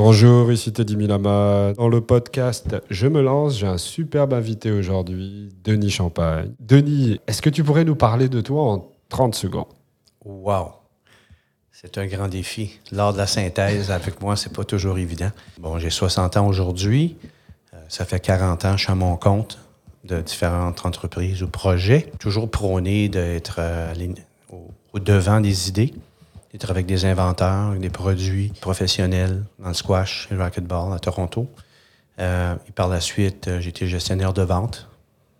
Bonjour, ici Teddy Milama. Dans le podcast Je me lance, j'ai un superbe invité aujourd'hui, Denis Champagne. Denis, est-ce que tu pourrais nous parler de toi en 30 secondes? Wow! C'est un grand défi. Lors de la synthèse, avec moi, c'est pas toujours évident. Bon, j'ai 60 ans aujourd'hui. Euh, ça fait 40 ans que je suis à mon compte de différentes entreprises ou projets. Toujours prôné d'être euh, au, au devant des idées d'être avec des inventeurs, des produits professionnels dans le squash et le racquetball à Toronto. Euh, et par la suite, euh, j'étais gestionnaire de vente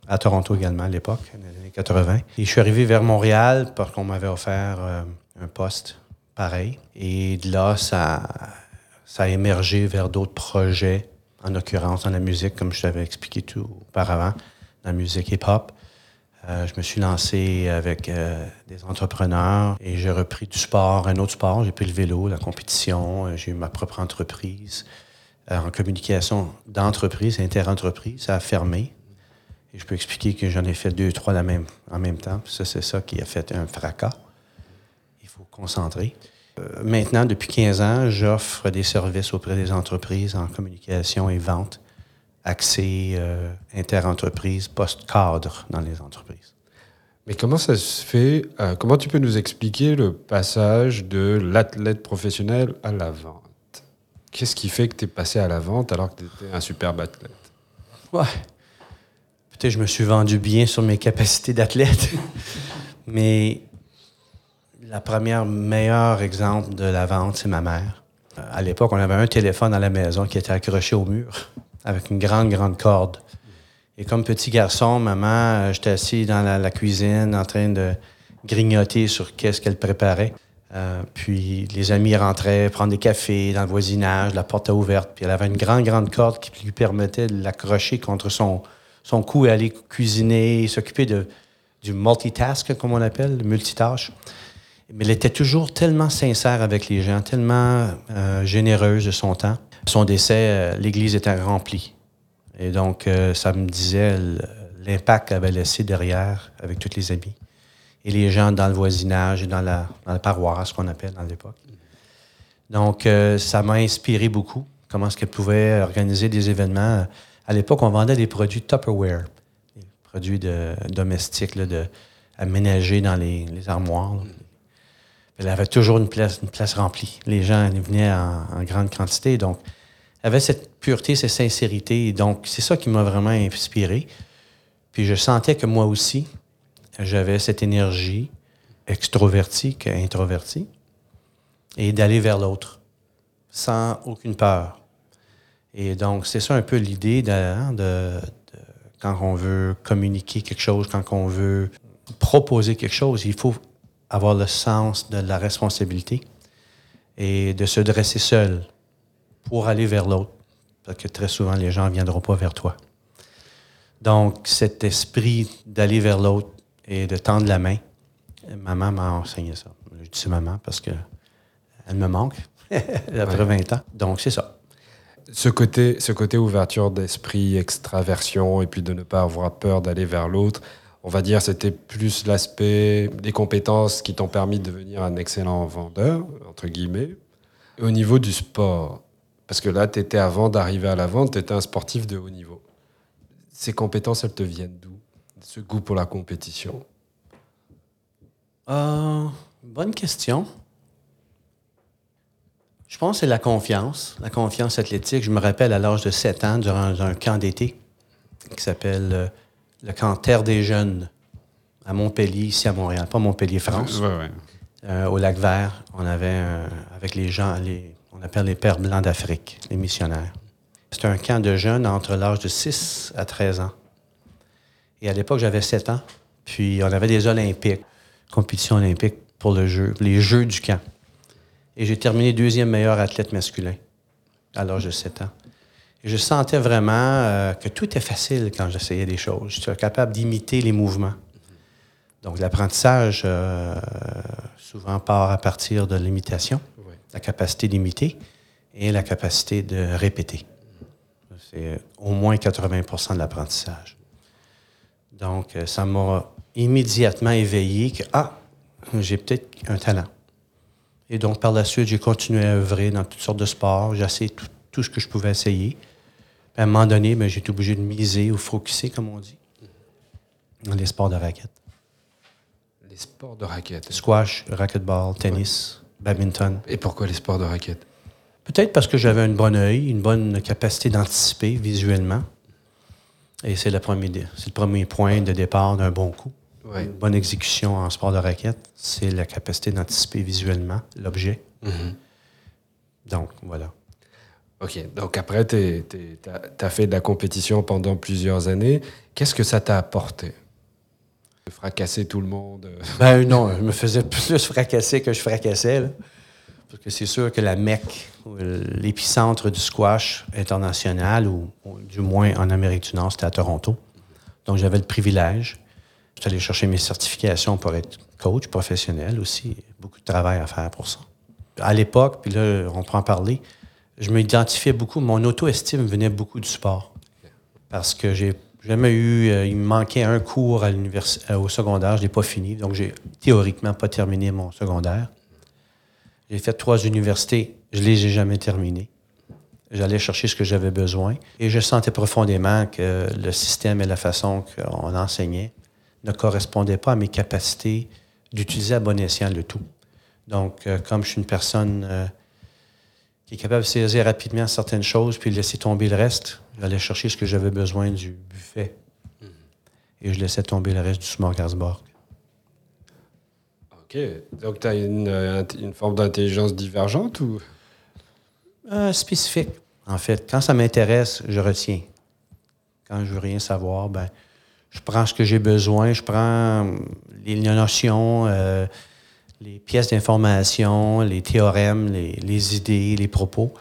à Toronto également à l'époque, dans les années 80. Et je suis arrivé vers Montréal parce qu'on m'avait offert euh, un poste pareil. Et de là, ça, ça a émergé vers d'autres projets, en l'occurrence dans la musique, comme je t'avais expliqué tout auparavant, dans la musique hip-hop. Euh, je me suis lancé avec euh, des entrepreneurs et j'ai repris du sport, un autre sport. J'ai pris le vélo, la compétition. Euh, j'ai eu ma propre entreprise en communication d'entreprise, inter-entreprise. Ça a fermé. Et je peux expliquer que j'en ai fait deux, trois en même temps. ça, c'est ça qui a fait un fracas. Il faut concentrer. maintenant, depuis 15 ans, j'offre des services auprès des entreprises en communication et vente accès euh, inter-entreprise, post-cadre dans les entreprises. Mais comment ça se fait euh, Comment tu peux nous expliquer le passage de l'athlète professionnel à la vente? Qu'est-ce qui fait que tu es passé à la vente alors que tu étais un superbe athlète? Ouais. Peut-être je me suis vendu bien sur mes capacités d'athlète, mais la première meilleure exemple de la vente, c'est ma mère. Euh, à l'époque, on avait un téléphone à la maison qui était accroché au mur avec une grande, grande corde. Et comme petit garçon, maman, euh, j'étais assis dans la, cuisine en train de grignoter sur qu'est-ce qu'elle préparait. Euh, puis les amis rentraient prendre des cafés dans le voisinage, la porte ouverte. Puis elle avait une grande, grande corde qui lui permettait de l'accrocher contre son, cou et aller cuisiner, s'occuper du multitask, comme on appelle, le multitâche. Mais elle était toujours tellement sincère avec les gens, tellement euh, généreuse de son temps son décès, euh, l'église était remplie. Et donc, euh, ça me disait l'impact qu'elle avait laissé derrière avec tous les amis. Et les gens dans le voisinage et dans la, paroisse, qu'on appelle dans l'époque. Donc, euh, ça m'a inspiré beaucoup. Comment est-ce qu'elle pouvait organiser des événements. À l'époque, on vendait des produits Tupperware, des produits de, domestiques, de, aménagés dans les, armoires. Elle avait toujours une place, une place remplie. Les gens venaient en, en grande quantité. Donc, avait cette pureté, cette sincérité. Donc, c'est ça qui m'a vraiment inspiré. Puis je sentais que moi aussi, j'avais cette énergie extrovertie qu'introvertie et d'aller vers l'autre sans aucune peur. Et donc, c'est ça un peu l'idée de, de, quand on veut communiquer quelque chose, quand on veut proposer quelque chose, il faut avoir le sens de la responsabilité et de se dresser seul pour aller vers l'autre. Parce que très souvent, les gens ne viendront pas vers toi. Donc, cet esprit d'aller vers l'autre et de tendre la main, maman m'a enseigné ça. Je dis maman parce que elle me manque après 20 ans. Donc, c'est ça. Ce côté, ce côté ouverture d'esprit, extraversion, et puis de ne pas avoir peur d'aller vers l'autre, on va dire c'était plus l'aspect des compétences qui t'ont permis de devenir un excellent vendeur, entre guillemets. au niveau du sport, parce que là, tu étais avant d'arriver à la vente, tu étais un sportif de haut niveau. Ces compétences, elles te viennent d'où? Ce goût pour la compétition? Euh, Bonne question. Je pense que c'est la confiance, la confiance athlétique. Je me rappelle à l'âge de 7 ans, durant un camp d'été qui s'appelle euh, le camp Terre des Jeunes à Montpellier, ici à Montréal, pas Montpellier, France. Euh, au lac Vert, on avait, avec les gens, les, on appelle les Pères Blancs d'Afrique, les missionnaires. C'est un camp de jeunes entre l'âge de 6 à 13 ans. Et à l'époque, j'avais 7 ans. Puis on avait des Olympiques, compétition olympique pour le jeu, les Jeux du camp. Et j'ai terminé deuxième meilleur athlète masculin à l'âge de 7 ans. Je sentais vraiment euh, que tout était facile quand j'essayais des choses. J'étais capable d'imiter les mouvements. Donc l'apprentissage, euh, souvent, part à partir de l'imitation la capacité d'imiter et la capacité de répéter. C'est au moins 80% de l'apprentissage. Donc, euh, ça m'a immédiatement éveillé que, ah, j'ai peut-être un talent. Et donc, par la suite, j'ai continué à œuvrer dans toutes sortes de sports. J'ai essayé tout, tout ce que je pouvais essayer. Puis à un moment donné, ben, j'ai été obligé de miser ou focuser, comme on dit, dans les sports de raquettes. Les sports de raquettes. Squash, racquetball, tennis, badminton. Et pourquoi les sports de raquettes? Peut-être parce que j'avais un bon œil, une bonne capacité d'anticiper visuellement. Et c'est le premier, c'est le premier point de départ d'un bon coup. Ouais. Une bonne exécution en sport de raquette, c'est la capacité d'anticiper visuellement l'objet. Mhm. Donc, voilà. Ok, donc après, tu as, fait de la compétition pendant plusieurs années. Qu'est-ce que ça t'a apporté? Fracasser tout le monde Ben non, je me faisais plus fracasser que je fracassais. Parce que c'est sûr que la Mecque, l'épicentre du squash international, ou, ou du moins en Amérique du Nord, c'était à Toronto. Donc j'avais le privilège. J'étais allé chercher mes certifications pour être coach professionnel aussi. Beaucoup de travail à faire pour ça. À l'époque, puis là, on prend en parler, je m'identifiais beaucoup, mon auto-estime venait beaucoup du sport. Parce que j'ai jamais eu, euh, il me manquait un cours à euh, au secondaire, je l'ai pas fini, donc j'ai théoriquement pas terminé mon secondaire. J'ai fait trois universités, je les ai jamais terminées. J'allais chercher ce que j'avais besoin et je sentais profondément que le système et la façon qu'on enseignait ne correspondaient pas à mes capacités d'utiliser à bon escient le tout. Donc, euh, comme je suis une personne euh, qui est capable de saisir rapidement certaines choses puis laisser tomber le reste, j'allais chercher ce que j'avais besoin du buffet. Et je laissais tomber le reste du smorgasbord. Ok, donc tu as une, euh, une forme d'intelligence divergente ou? Euh, spécifique, en fait. Quand ça m'intéresse, je retiens. Quand je veux rien savoir, ben, je prends ce que j'ai besoin, je prends les notions, euh, les pièces d'information, les théorèmes, les, idées, les propos.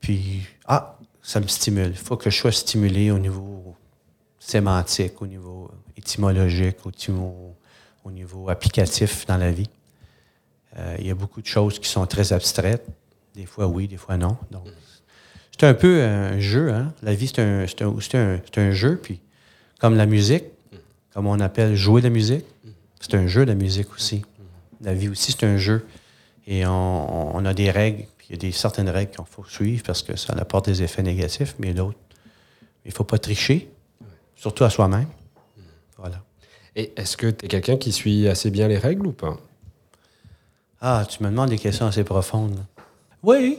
Puis, ah, ça me stimule. Il faut que je sois stimulé au niveau sémantique, au niveau étymologique, au, niveau- au niveau applicatif dans la vie. Euh, il y a beaucoup de choses qui sont très abstraites. Des fois oui, des fois non. Donc, c'est un peu un jeu. Hein? La vie, c'est un, c'est un- c'est un- c'est un jeu. Puis, comme la musique, comme on appelle jouer la musique, c'est un jeu, la musique aussi. La vie aussi, c'est un jeu. Et on, on a des règles, puis il y a des, certaines règles qu'il faut suivre parce que ça apporte des effets négatifs, mais d'autres, il ne faut pas tricher, surtout à soi-même. Voilà. Et est-ce que tu es quelqu'un qui suit assez bien les règles ou pas? Ah, tu me demandes des questions assez profondes. Oui,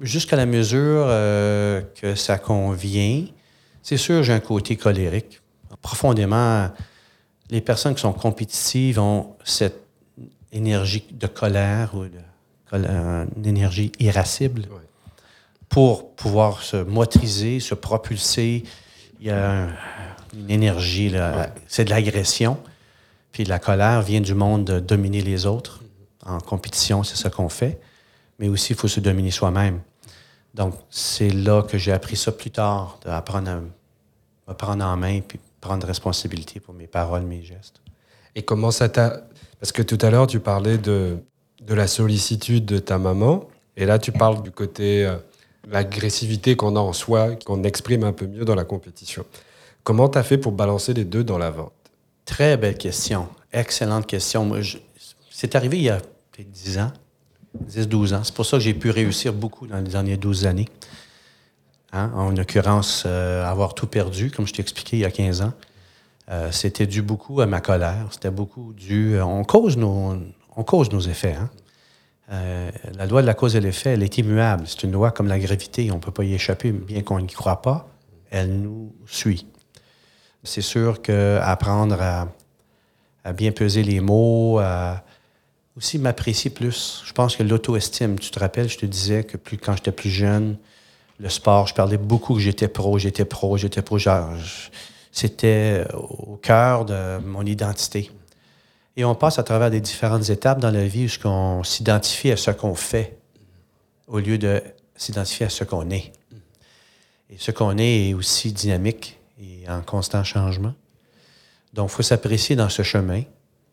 jusqu'à la mesure euh, que ça convient. C'est sûr, j'ai un côté colérique. Profondément, les personnes qui sont compétitives ont cette énergie de colère ou de, col- une énergie irascible pour pouvoir se motriser, se propulser. Il y a un- une énergie, là, Ouais. c'est de l'agression. Puis la colère vient du monde de dominer les autres. En compétition, c'est ce qu'on fait. Mais aussi, il faut se dominer soi-même. Donc, c'est là que j'ai appris ça plus tard, d'apprendre à me prendre en main puis prendre responsabilité pour mes paroles, mes gestes. Et comment ça t'a... Parce que tout à l'heure, tu parlais de, de la sollicitude de ta maman. Et là, tu parles du côté... euh, l'agressivité qu'on a en soi, qu'on exprime un peu mieux dans la compétition. Comment tu as fait pour balancer les deux dans la vente? Très belle question. Excellente question. C'est arrivé il y a peut-être 10 ans, 10-12 ans. C'est pour ça que j'ai pu réussir beaucoup dans les dernières 12 années. Hein? En l'occurrence, euh, avoir tout perdu, comme je t'ai expliqué il y a 15 ans, euh, c'était dû beaucoup à ma colère. C'était beaucoup dû... euh, on, cause nos, on cause nos effets. hein. Euh, la loi de la cause et l'effet, elle est immuable. C'est une loi comme la gravité. On ne peut pas y échapper, bien qu'on n'y croit pas. Elle nous suit. C'est sûr qu'apprendre à, à bien peser les mots, à aussi m'apprécier plus. Je pense que l'auto-estime, tu te rappelles, je te disais que plus quand j'étais plus jeune, le sport, je parlais beaucoup que j'étais pro, j'étais pro, j'étais pro. C'était au cœur de mon identité. Et on passe à travers des différentes étapes dans la vie où on s'identifie à ce qu'on fait au lieu de s'identifier à ce qu'on est. Et ce qu'on est est aussi dynamique et en constant changement. Donc, il faut s'apprécier dans ce chemin,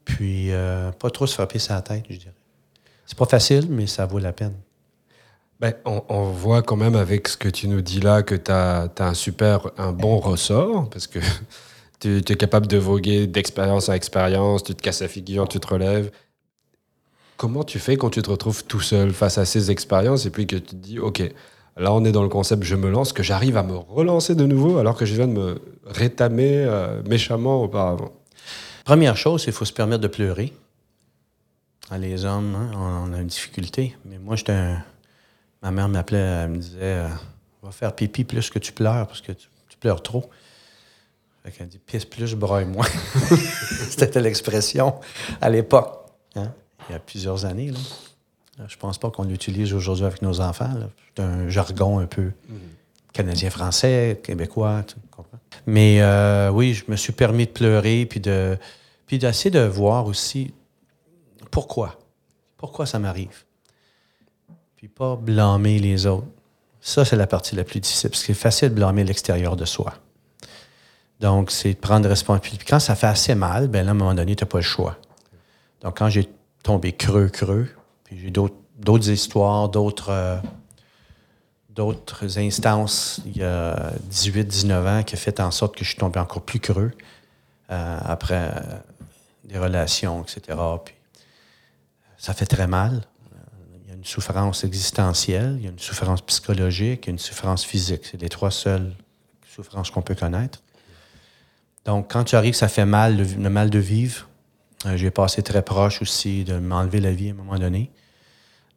puis euh, pas trop se frapper sa tête, je dirais. C'est pas facile, mais ça vaut la peine. Ben, on, voit quand même avec ce que tu nous dis là que tu as, un super, un bon ressort, parce que tu es capable de voguer d'expérience en expérience, tu te casses la figure, tu te relèves. Comment tu fais quand tu te retrouves tout seul face à ces expériences et puis que tu te dis, OK, là on est dans le concept je me lance, que j'arrive à me relancer de nouveau alors que je viens de me rétamer euh, méchamment auparavant? Première chose, il faut se permettre de pleurer. Ah, les hommes, hein, on, a une difficulté. Mais moi, j'étais un... Ma mère m'appelait, elle me disait euh, Va faire pipi plus que tu pleures parce que tu, pleures trop. Fait qu'elle dit Pisse plus, broye moins. C'était l'expression à l'époque. Hein, il y a plusieurs années. Là. Euh, je pense pas qu'on l'utilise aujourd'hui avec nos enfants. C'est un jargon un peu canadien-français, québécois. Mais euh, oui, je me suis permis de pleurer puis de puis d'essayer de voir aussi pourquoi. Pourquoi ça m'arrive? Puis pas blâmer les autres. Ça, c'est la partie la plus difficile, parce que c'est facile de blâmer l'extérieur de soi. Donc, c'est de prendre responsabilité. Puis quand ça fait assez mal, ben là, à un moment donné, tu n'as pas le choix. Donc, quand j'ai tombé creux, creux, puis j'ai d'autres histoires, d'autres euh, d'autres instances il y a 18, 19 ans qui a fait en sorte que je suis tombé encore plus creux euh, après euh, des relations, etc. Puis ça fait très mal. Une souffrance existentielle, il y a une souffrance psychologique, il y a une souffrance physique. C'est les trois seules souffrances qu'on peut connaître. Donc, quand tu arrives, ça fait mal, le, mal de vivre. Euh, j'ai passé très proche aussi de m'enlever la vie à un moment donné.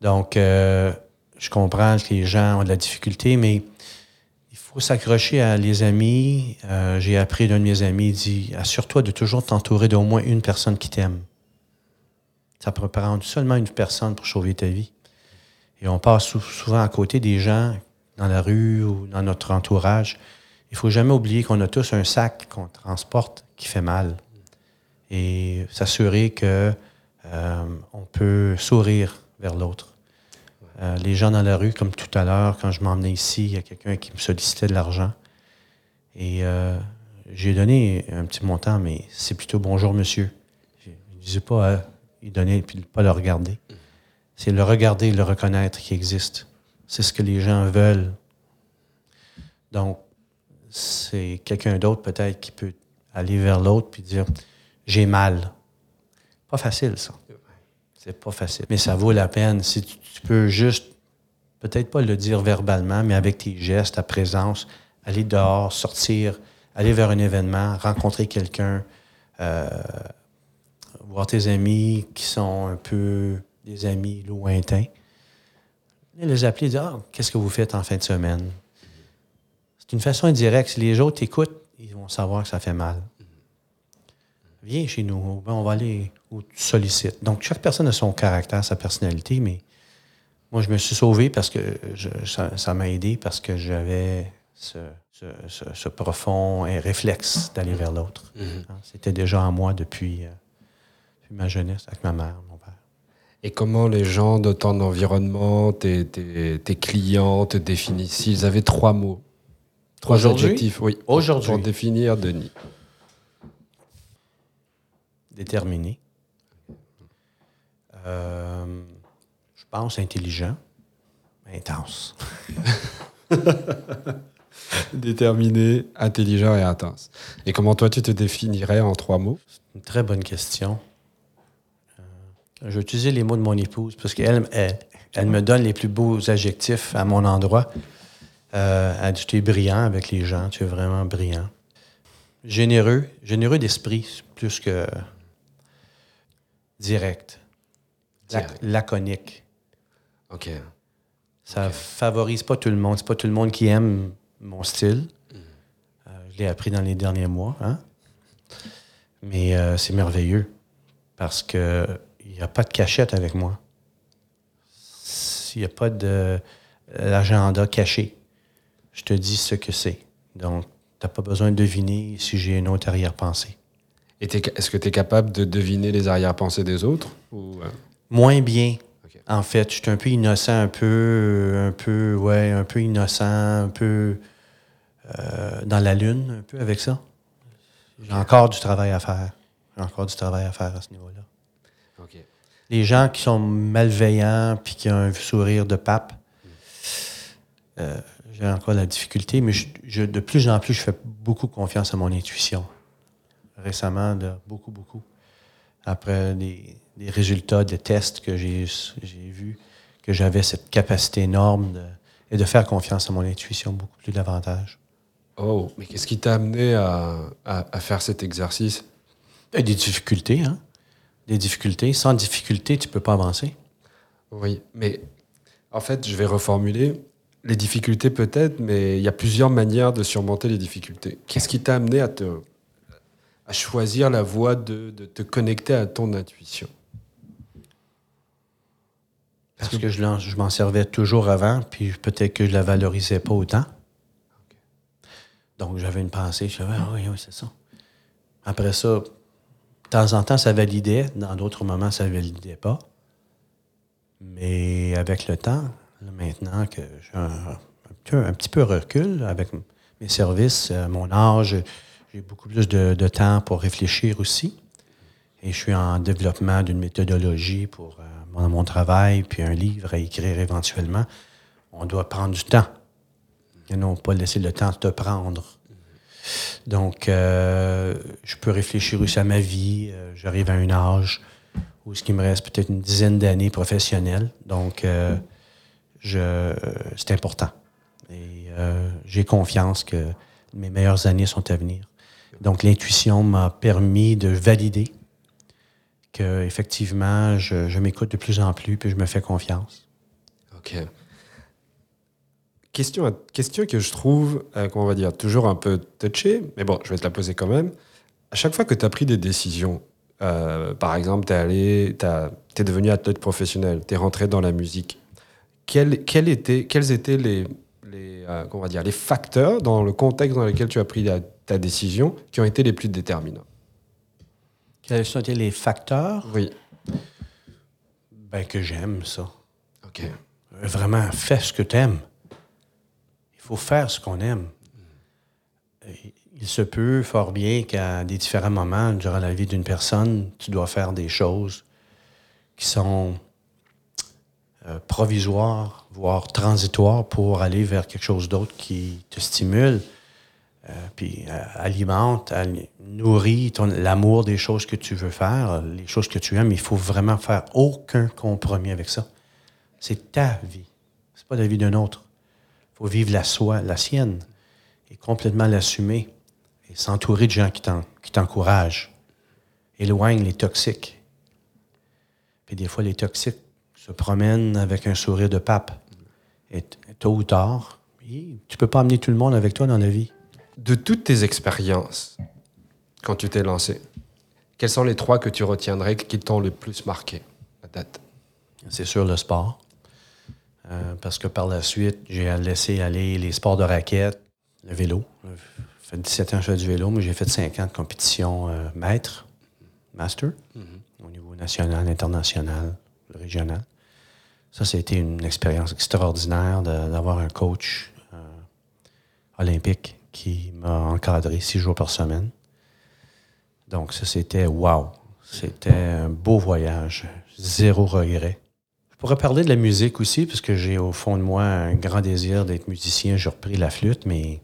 Donc, euh, je comprends que les gens ont de la difficulté, mais il faut s'accrocher à les amis. Euh, j'ai appris d'un de mes amis, il dit Assure-toi de toujours t'entourer d'au moins une personne qui t'aime. Ça peut prendre seulement une personne pour sauver ta vie. Et on passe souvent à côté des gens dans la rue ou dans notre entourage. Il faut jamais oublier qu'on a tous un sac qu'on transporte qui fait mal. Et s'assurer que euh, on peut sourire vers l'autre. Euh, les gens dans la rue, comme tout à l'heure, quand je m'emmenais ici, il y a quelqu'un qui me sollicitait de l'argent. Et euh, j'ai donné un petit montant, mais c'est plutôt bonjour monsieur. Je ne disais pas il donner et puis pas le regarder. C'est le regarder le reconnaître qui existe. C'est ce que les gens veulent. Donc, c'est quelqu'un d'autre peut-être qui peut aller vers l'autre puis dire j'ai mal. Pas facile, ça. C'est pas facile. Mais ça vaut la peine si tu, peux juste, peut-être pas le dire verbalement, mais avec tes gestes, ta présence, aller dehors, sortir, aller vers un événement, rencontrer quelqu'un, euh, voir tes amis qui sont un peu des amis lointains. Et les appeler et dire ah, Qu'est-ce que vous faites en fin de semaine? C'est une façon indirecte. Si les autres t'écoutent, ils vont savoir que ça fait mal. Viens chez nous, on va aller où tu sollicites. Donc, chaque personne a son caractère, sa personnalité, mais moi, je me suis sauvé parce que ça m'a aidé parce que j'avais ce, profond réflexe d'aller vers l'autre. Mm-hmm. Hein, c'était déjà en moi depuis. Euh, ma jeunesse avec ma mère. Et comment les gens de ton environnement, tes, clients te définissent S'ils avaient trois mots, trois adjectifs, oui, Aujourd'hui. pour définir Denis. Déterminé. Euh, je pense intelligent, intense. Déterminé, intelligent et intense. Et comment toi tu te définirais en trois mots? C'est une très bonne question. Je vais utiliser les mots de mon épouse parce qu'elle elle, me donne les plus beaux adjectifs à mon endroit. Euh, elle dit Tu es brillant avec les gens, tu es vraiment brillant. Généreux, généreux d'esprit, plus que direct. laconique. OK. Ça favorise pas tout le monde. C'est pas tout le monde qui aime mon style. Mm. Euh, je l'ai appris dans les derniers mois. Hein? Mais euh, c'est merveilleux parce que n'y a pas de cachette avec moi. Il n'y a pas d'agenda caché. Je te dis ce que c'est. Donc, tu n'as pas besoin de deviner si j'ai une autre arrière-pensée. est-ce que tu es capable de deviner les arrière-pensées des autres? Ou... Euh? Moins bien. En fait, je suis un peu innocent, un peu, un peu, ouais, un peu innocent, un peu euh, dans la lune, un peu avec ça. J'ai encore du travail à faire. J'ai encore du travail à faire à ce niveau-là. Les gens qui sont malveillants puis qui ont un sourire de pape, euh, j'ai encore la difficulté, mais je, de plus en plus, je fais beaucoup confiance à mon intuition. Récemment, beaucoup, beaucoup. Après des, des résultats des tests que j'ai j'ai vus, que j'avais cette capacité énorme de, et de faire confiance à mon intuition beaucoup plus davantage. Oh, mais qu'est-ce qui t'a amené à, à- à faire cet exercice? Des difficultés, hein? Des difficultés. Sans difficulté, tu peux pas avancer. Oui, mais en fait, je vais reformuler. Les difficultés peut-être, mais il y a plusieurs manières de surmonter les difficultés. Qu'est-ce qui t'a amené à, te, à choisir la voie de, de te connecter à ton intuition? Parce que je, m'en servais toujours avant, puis peut-être que je la valorisais pas autant. Donc, j'avais une pensée, je disais, ah, oui, oui, c'est ça. Après ça, de temps en temps, ça validait, dans d'autres moments, ça validait pas. Mais avec le temps, maintenant que j'ai un, petit peu recul avec mes services, euh, mon âge, j'ai beaucoup plus de, temps pour réfléchir aussi. Et je suis en développement d'une méthodologie pour euh, mon travail, puis un livre à écrire éventuellement. On doit prendre du temps. Et non pas laisser le temps te prendre. Donc, euh, je peux réfléchir aussi à ma vie. Euh, J'arrive à un âge où ce qui me reste peut-être une dizaine d'années professionnelles. Donc, euh, je, c'est important. Et j'ai confiance que mes meilleures années sont à venir. Donc, l'intuition m'a permis de valider que effectivement, je, je m'écoute de plus en plus, puis je me fais confiance. Ok. Question, question que je trouve, euh, comment on va dire, toujours un peu touchée, mais bon, je vais te la poser quand même. À chaque fois que tu as pris des décisions, euh, par exemple, tu es allé, tu es devenu athlète professionnel, tu es rentré dans la musique, quels, quels étaient, quels étaient les, les, euh, comment on va dire, les facteurs dans le contexte dans lequel tu as pris la- ta décision qui ont été les plus déterminants? Quels sont les facteurs? Oui. ben, que j'aime ça? Ok. Vraiment, fais ce que tu aimes. Il faut faire ce qu'on aime. Il se peut fort bien qu'à des différents moments durant la vie d'une personne, tu dois faire des choses qui sont euh, provisoires, voire transitoires pour aller vers quelque chose d'autre qui te stimule, euh, puis euh, alimente, ali- nourrit l'amour des choses que tu veux faire, les choses que tu aimes. Il faut vraiment faire aucun compromis avec ça. C'est ta vie. C'est pas la vie d'un autre. Il faut vivre la soi, la sienne, et complètement l'assumer, et s'entourer de gens qui t'en- qui t'encouragent. Éloigne les toxiques. Puis des fois, les toxiques se promènent avec un sourire de pape. Et tôt ou tard, tu peux pas amener tout le monde avec toi dans la vie. De toutes tes expériences, quand tu t'es lancé, quels sont les trois que tu retiendrais qui t'ont le plus marqué à date C'est sûr le sport. Euh, parce que par la suite, j'ai laissé aller les sports de raquette, le vélo. Ça fait 17 ans que je fais du vélo, mais j'ai fait 5 ans de compétition euh, maître, master, au niveau national, international, régional. Ça, c'était une expérience extraordinaire d'avoir un coach euh, olympique qui m'a encadré six jours par semaine. Donc, ça, c'était wow. C'était un beau voyage. Zéro regret. Je pourrais parler de la musique aussi, parce que j'ai au fond de moi un grand désir d'être musicien. J'ai repris la flûte, mais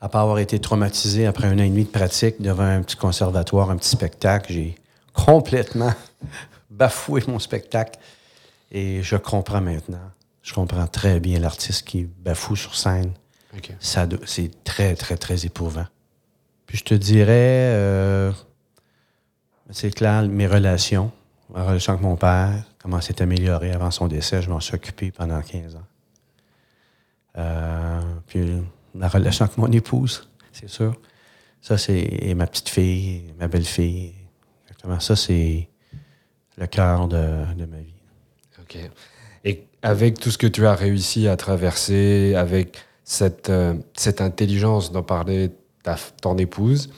à part avoir été traumatisé après un an et demi de pratique devant un petit conservatoire, un petit spectacle, j'ai complètement bafoué mon spectacle. Et je comprends maintenant. Je comprends très bien l'artiste qui bafoue sur scène. Ça do- C'est très, très, très éprouvant. Puis je te dirais, euh, c'est clair, mes relations, ma relation avec mon père, comment s'est améliorée avant son décès, je m'en suis occupé pendant 15 ans. Euh, puis la relation avec mon épouse, c'est sûr. Ça, c'est ma petite fille, ma belle-fille. Exactement. Ça, c'est le cœur de, de ma vie. Ok. Et avec tout ce que tu as réussi à traverser, avec cette, euh, cette intelligence dont parlait ta, ton épouse,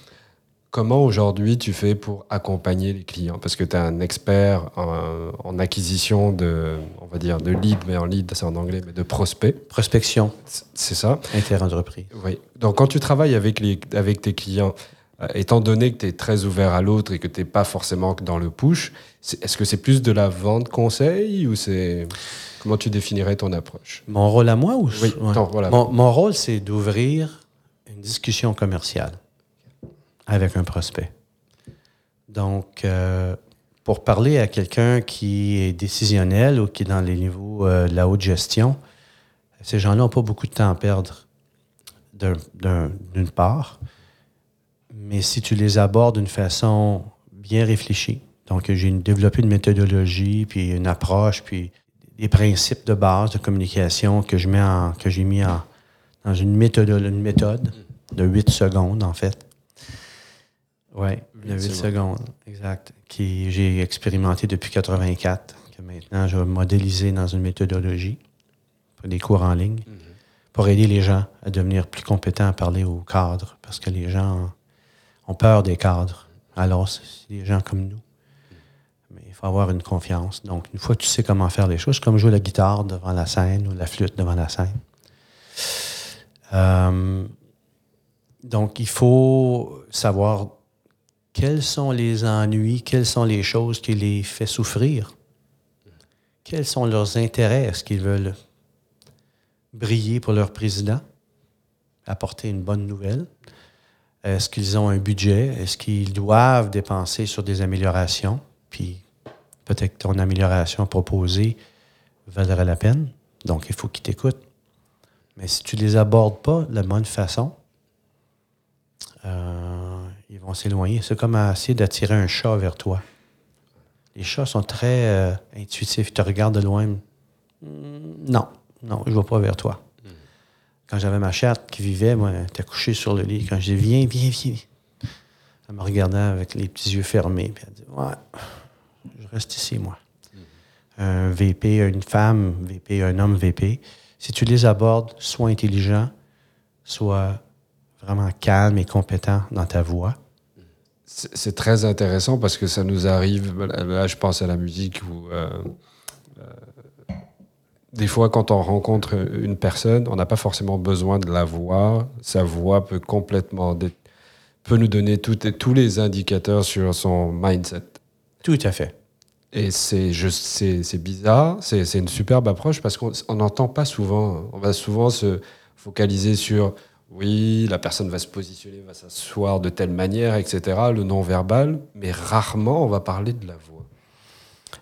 comment aujourd'hui tu fais pour accompagner les clients? Parce que tu es un expert en, en acquisition de, on va dire, de leads, mais en lead, c'est en anglais, mais de prospects. Prospection C'est ça interentreprise. Oui. Donc, quand tu travailles avec, les, avec tes clients, euh, étant donné que tu es très ouvert à l'autre et que tu n'es pas forcément dans le push, est-ce que c'est plus de la vente conseil ou c'est. Comment tu définirais ton approche? Mon rôle à moi ou Oui, Ouais. mon rôle, c'est d'ouvrir une discussion commerciale avec un prospect. Donc, euh, pour parler à quelqu'un qui est décisionnel ou qui est dans les niveaux euh, de la haute gestion, ces gens-là n'ont pas beaucoup de temps à perdre, d'une part. Mais si tu les abordes d'une façon bien réfléchie, donc j'ai développé une méthodologie, puis une approche, puis des principes de base de communication que je mets en, que j'ai mis en, dans une méthode, une méthode de 8 secondes, en fait. Oui, 8 secondes, exact. Qui j'ai expérimenté depuis 84, que maintenant je vais modéliser dans une méthodologie pour des cours en ligne, mhm. pour aider les gens à devenir plus compétents à parler aux cadres, parce que les gens ont peur des cadres. Alors, c'est des gens comme nous. Mais il faut avoir une confiance. Donc, une fois que tu sais comment faire les choses, comme jouer la guitare devant la scène ou la flûte devant la scène. Euh, donc, il faut savoir quels sont les ennuis, quelles sont les choses qui les fait souffrir, quels sont leurs intérêts, est-ce qu'ils veulent briller pour leur président, apporter une bonne nouvelle, est-ce qu'ils ont un budget, est-ce qu'ils doivent dépenser sur des améliorations, puis peut-être ton amélioration proposée vaudrait la peine, donc il faut qu'ils t'écoutent. Mais si tu ne les abordes pas de la bonne façon, ils vont s'éloigner. C'est comme essayer d'attirer un chat vers toi. Les chats sont très euh, intuitifs. Ils te regardent de loin. Hmm, non, non, je ne vais pas vers toi. Quand j'avais ma chatte qui vivait, moi, elle était couchée sur le lit. Quand je dis Viens, viens, viens. Elle me regardait avec les petits yeux fermés. Puis elle dit Ouais, je reste ici, moi. Un VP, une femme VP, un homme VP si tu les abordes, sois intelligent, sois vraiment calme et compétent dans ta voix. C'est très intéressant parce que ça nous arrive, là je pense à la musique où euh, euh, des fois quand on rencontre une personne, on n'a pas forcément besoin de la voir, sa voix peut complètement peut nous donner tous les indicateurs sur son mindset. Tout à fait. Et c'est c'est bizarre, c'est une superbe approche parce qu'on n'entend pas souvent. On va souvent se focaliser sur oui, la personne va se positionner, va s'asseoir de telle manière, etc., le non-verbal, mais rarement on va parler de la voix.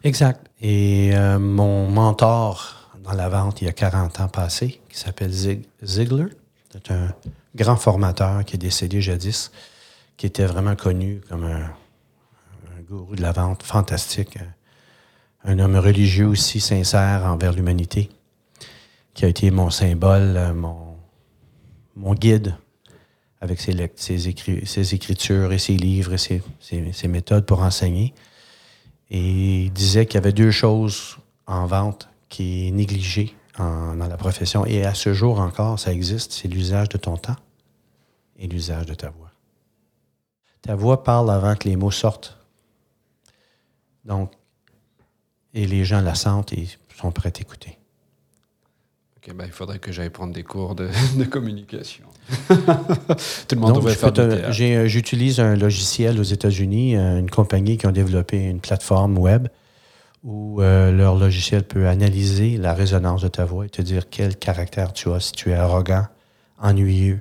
Exact. Et euh, mon mentor dans la vente il y a 40 ans passé, qui s'appelle Zig Ziegler, c'est un grand formateur qui est décédé jadis, qui était vraiment connu comme un, un gourou de la vente fantastique, un homme religieux aussi sincère envers l'humanité, qui a été mon symbole, mon, mon guide avec ses, ses, écritures et ses livres et ses, méthodes pour enseigner. Et il disait qu'il y avait deux choses en vente qui est négligée dans la profession. Et à ce jour encore, ça existe. C'est l'usage de ton temps et l'usage de ta voix. Ta voix parle avant que les mots sortent. Donc, et les gens la sentent et sont prêts à écouter. Ok, ben, il faudrait que j'aille prendre des cours de, communication. Tout le monde devrait faire euh, J'utilise un logiciel aux États-Unis, euh, une compagnie qui a développé une plateforme web où euh, leur logiciel peut analyser la résonance de ta voix et te dire quel caractère tu as, si tu es arrogant, ennuyeux,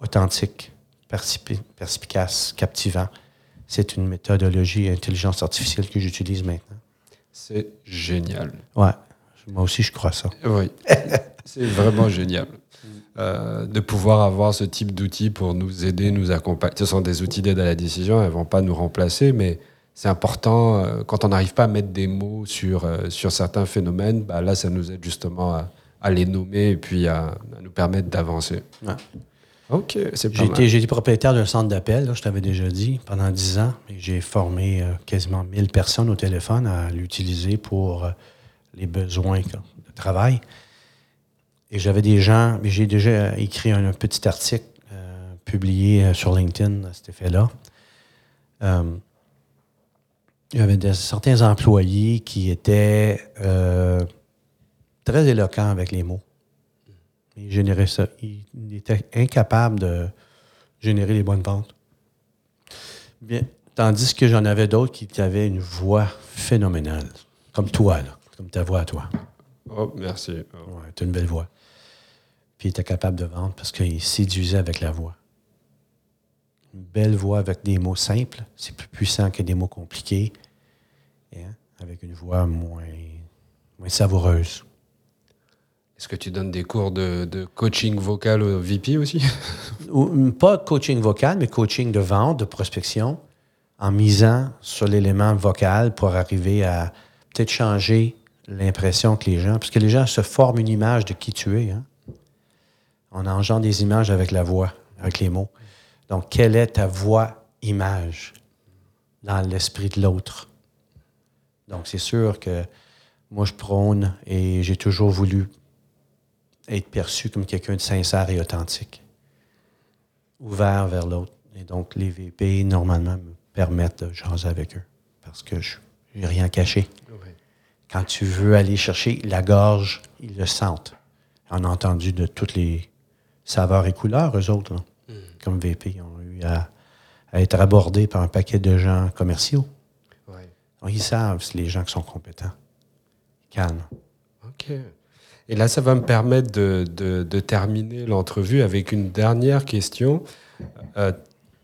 authentique, perspicace, captivant. C'est une méthodologie intelligence artificielle que j'utilise maintenant. C'est génial. Ouais, moi aussi je crois ça. Oui, c'est vraiment génial. Euh, de pouvoir avoir ce type d'outils pour nous aider, nous accompagner. Ce sont des outils d'aide à la décision, elles ne vont pas nous remplacer, mais c'est important, euh, quand on n'arrive pas à mettre des mots sur, euh, sur certains phénomènes, bah là, ça nous aide justement à, les nommer et puis à, nous permettre d'avancer. Ouais. OK, c'est J'ai été propriétaire d'un centre d'appel, je t'avais déjà dit, pendant dix ans. J'ai formé euh, quasiment 1000 personnes au téléphone à l'utiliser pour euh, les besoins de travail. Et j'avais des gens, j'ai déjà écrit un, petit article euh, publié sur LinkedIn à cet effet-là. il y avait certains employés qui étaient très éloquents avec les mots. Il générait ça. Il, était incapable de générer les bonnes ventes. Bien, tandis que j'en avais d'autres qui avaient une voix phénoménale. Comme toi, là. Comme ta voix à toi. Oh, merci. Oh. tu as une belle voix. Puis il était capable de vendre parce qu'il séduisait avec la voix. Une belle voix avec des mots simples, c'est plus puissant que des mots compliqués. hein, avec une voix moins, moins savoureuse. Est-ce que tu donnes des cours de, de coaching vocal au VP aussi? Ou, pas coaching vocal, mais coaching de vente, de prospection, en misant sur l'élément vocal pour arriver à peut-être changer l'impression que les gens, parce que les gens se forment une image de qui tu es. Hein. On engendre des images avec la voix, avec les mots. Donc, quelle est ta voix image dans l'esprit de l'autre? Donc, c'est sûr que moi, je prône et j'ai toujours voulu être perçu comme quelqu'un de sincère et authentique, ouvert vers l'autre. Et donc, les VP, normalement, me permettent de jaser avec eux parce que je n'ai rien caché. Quand tu veux aller chercher la gorge, ils le sentent. On a entendu de toutes les saveurs et couleurs, eux autres, hmm. comme VP, ils ont eu à, être abordés par un paquet de gens commerciaux. Donc, ils savent, c'est les gens qui sont compétents. Calme. OK. Et là, ça va me permettre de, terminer l'entrevue avec une dernière question. Euh,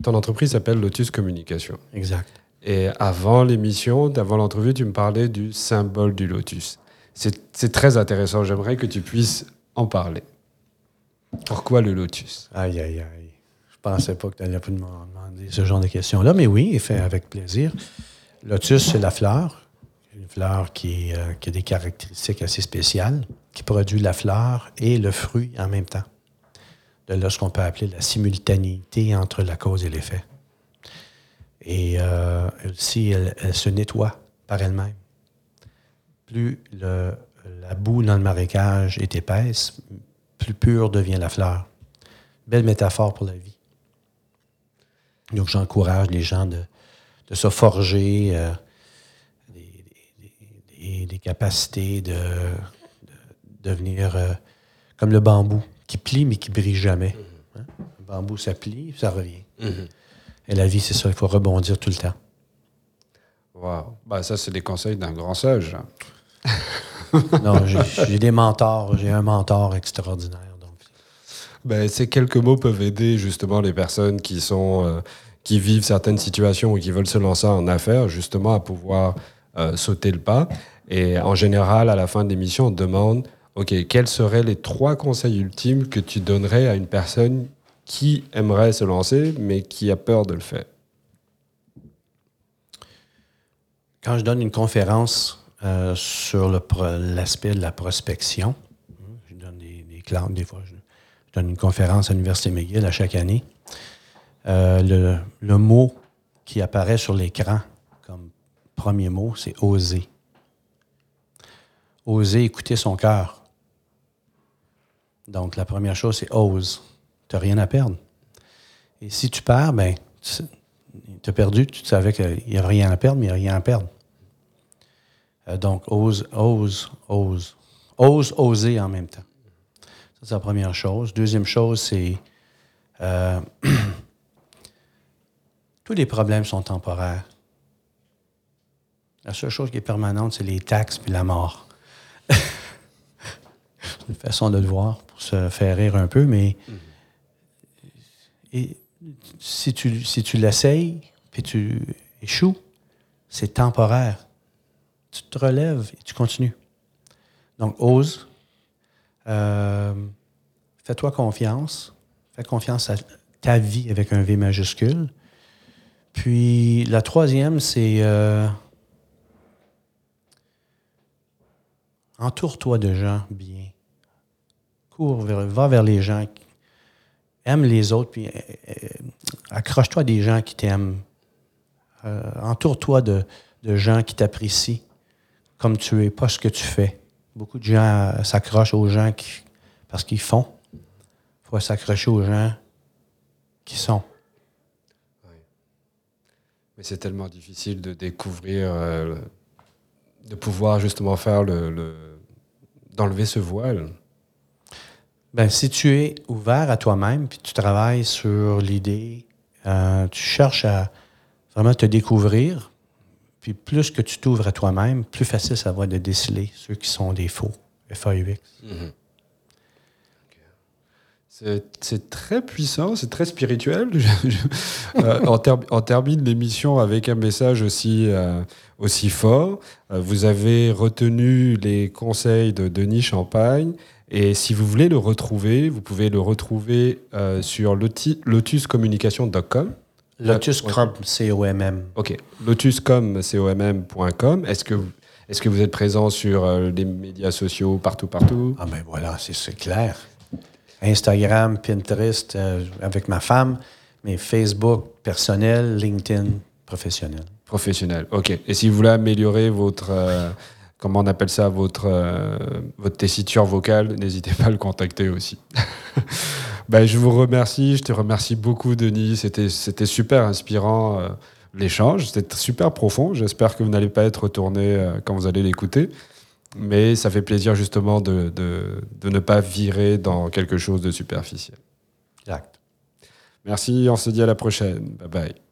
ton entreprise s'appelle Lotus Communication. Exact. Et avant l'émission, avant l'entrevue, tu me parlais du symbole du lotus. C'est très intéressant. J'aimerais que tu puisses en parler. Pourquoi le lotus? Aïe, aïe, aïe. Je pensais pas que tu allais me demander ce genre de questions-là, mais oui, fait avec plaisir. Lotus, c'est la fleur. Une fleur qui, euh, qui, a des caractéristiques assez spéciales, qui produit la fleur et le fruit en même temps. De là, ce qu'on peut appeler la simultanéité entre la cause et l'effet. Et euh, aussi, elle, se nettoie par elle-même. Plus la boue dans le marécage est épaisse, plus pure devient la fleur. Belle métaphore pour la vie. Donc, j'encourage les gens de, se forger euh, des, capacités de, devenir euh, comme le bambou, qui plie mais qui brille jamais. Hein? Le bambou, ça plie, ça revient. Mm-hmm. Et la vie, c'est ça, il faut rebondir tout le temps. Wow. Ben, ça, c'est des conseils d'un grand sage. non, j'ai des mentors. J'ai un mentor extraordinaire. Donc. Ben, ces quelques mots peuvent aider justement les personnes qui sont euh, qui vivent certaines situations ou qui veulent se lancer en affaires, justement à pouvoir euh, sauter le pas. Et en général, à la fin de l'émission, on demande OK, quels seraient les trois conseils ultimes que tu donnerais à une personne qui aimerait se lancer, mais qui a peur de le faire? Quand je donne une conférence euh, sur l'aspect de la prospection, je donne des, des des fois, je, donne une conférence à l'Université McGill à chaque année. Euh, le, le, mot qui apparaît sur l'écran comme premier mot, c'est oser. Oser écouter son cœur. Donc, la première chose, c'est ose. Rien à perdre. Et si tu perds, ben, tu as perdu, tu savais qu'il n'y a rien à perdre, mais il n'y a rien à perdre. Euh, donc, ose, ose, ose. Ose, oser en même temps. Ça, c'est la première chose. Deuxième chose, c'est euh, tous les problèmes sont temporaires. La seule chose qui est permanente, c'est les taxes puis la mort. c'est une façon de le voir pour se faire rire un peu, mais mm-hmm. Et si tu, si tu l'essayes, puis tu échoues, c'est temporaire. Tu te relèves et tu continues. Donc, ose. Euh, fais-toi confiance. Fais confiance à ta vie avec un V majuscule. Puis, la troisième, c'est euh, entoure-toi de gens bien. Cours va vers les gens aime les autres, puis euh, euh, accroche-toi des gens qui t'aiment. Euh, entoure-toi de, gens qui t'apprécient comme tu es, pas ce que tu fais. Beaucoup de gens s'accrochent aux gens parce qu'ils font. Il faut s'accrocher aux gens qui sont. Mais c'est tellement difficile de découvrir, de pouvoir justement faire le d'enlever ce voile. Ben, si tu es ouvert à toi-même, puis tu travailles sur l'idée, euh, tu cherches à vraiment te découvrir, puis plus que tu t'ouvres à toi-même, plus facile ça va de déceler ceux qui sont des faux, FAUX. Mm-hmm. C'est très puissant, c'est très spirituel. Euh, on, on, termine l'émission avec un message aussi, euh, aussi fort. Euh, vous avez retenu les conseils de Denis Champagne. Et si vous voulez le retrouver, vous pouvez le retrouver sur lotuscommunication.com. Lotuscom, C-O-M-M. OK. Lotuscom, C-O-M-M.com. Est-ce que, est que vous êtes présent sur les médias sociaux partout, partout? Ah ben voilà, c'est clair. Instagram, Pinterest euh, avec ma femme, mais Facebook personnel, LinkedIn professionnel. Professionnel, ok. Et si vous voulez améliorer votre, euh, comment on appelle ça, votre, euh, votre tessiture vocale, n'hésitez pas à le contacter aussi. ben, je vous remercie, je te remercie beaucoup Denis, c'était, c'était super inspirant l'échange, c'était super profond, j'espère que vous n'allez pas être retourné quand vous allez l'écouter. Mais ça fait plaisir justement de, de, de, ne pas virer dans quelque chose de superficiel. Exact. Merci, on se dit à la prochaine. Bye bye.